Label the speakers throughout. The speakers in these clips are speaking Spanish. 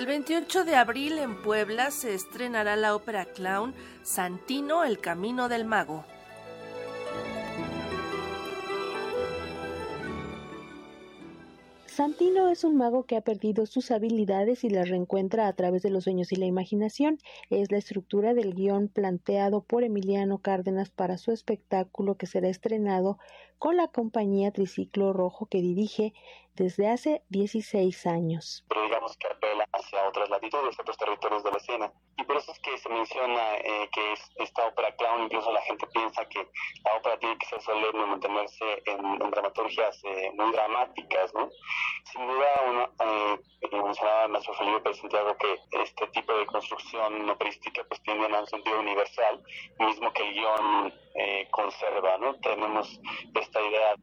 Speaker 1: El 28 de abril en Puebla se estrenará la ópera clown Santino, el Camino del Mago.
Speaker 2: Santino es un mago que ha perdido sus habilidades y las reencuentra a través de los sueños y la imaginación. Es la estructura del guion planteado por Emiliano Cárdenas para su espectáculo que será estrenado con la compañía Triciclo Rojo que dirige desde hace 16 años.
Speaker 3: Pero digamos que apela hacia otras latitudes, otros territorios de la escena. Y por eso es que se menciona eh, que es esta ópera clown, incluso la gente piensa que la ópera tiene que ser solemne, mantenerse en, dramaturgias eh, muy dramáticas, ¿no? Sin duda, uno, eh, mencionaba el maestro Felipe Santiago que este tipo de construcción operística pues tiene un sentido universal, mismo que el guion eh, conserva, ¿no? Tenemos esta idea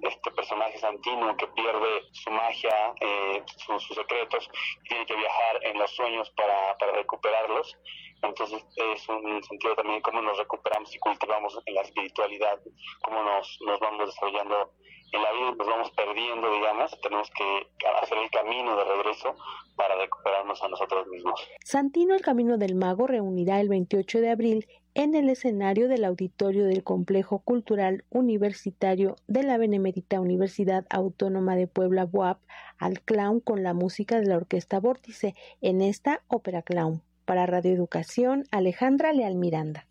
Speaker 3: de este personaje santino que pierde su magia, eh, sus, secretos, tiene que viajar en los sueños para, para recuperarlos. Entonces es un sentido también cómo nos recuperamos y cultivamos en la espiritualidad, cómo nos, nos vamos desarrollando en la vida nos vamos perdiendo, digamos, tenemos que hacer el camino de regreso para recuperarnos a nosotros mismos.
Speaker 2: Santino el Camino del Mago reunirá el 28 de abril en el escenario del auditorio del Complejo Cultural Universitario de la Benemérita Universidad Autónoma de Puebla BUAP al clown con la música de la Orquesta Vórtice en esta ópera clown. Para Radio Educación, Alejandra Leal Miranda.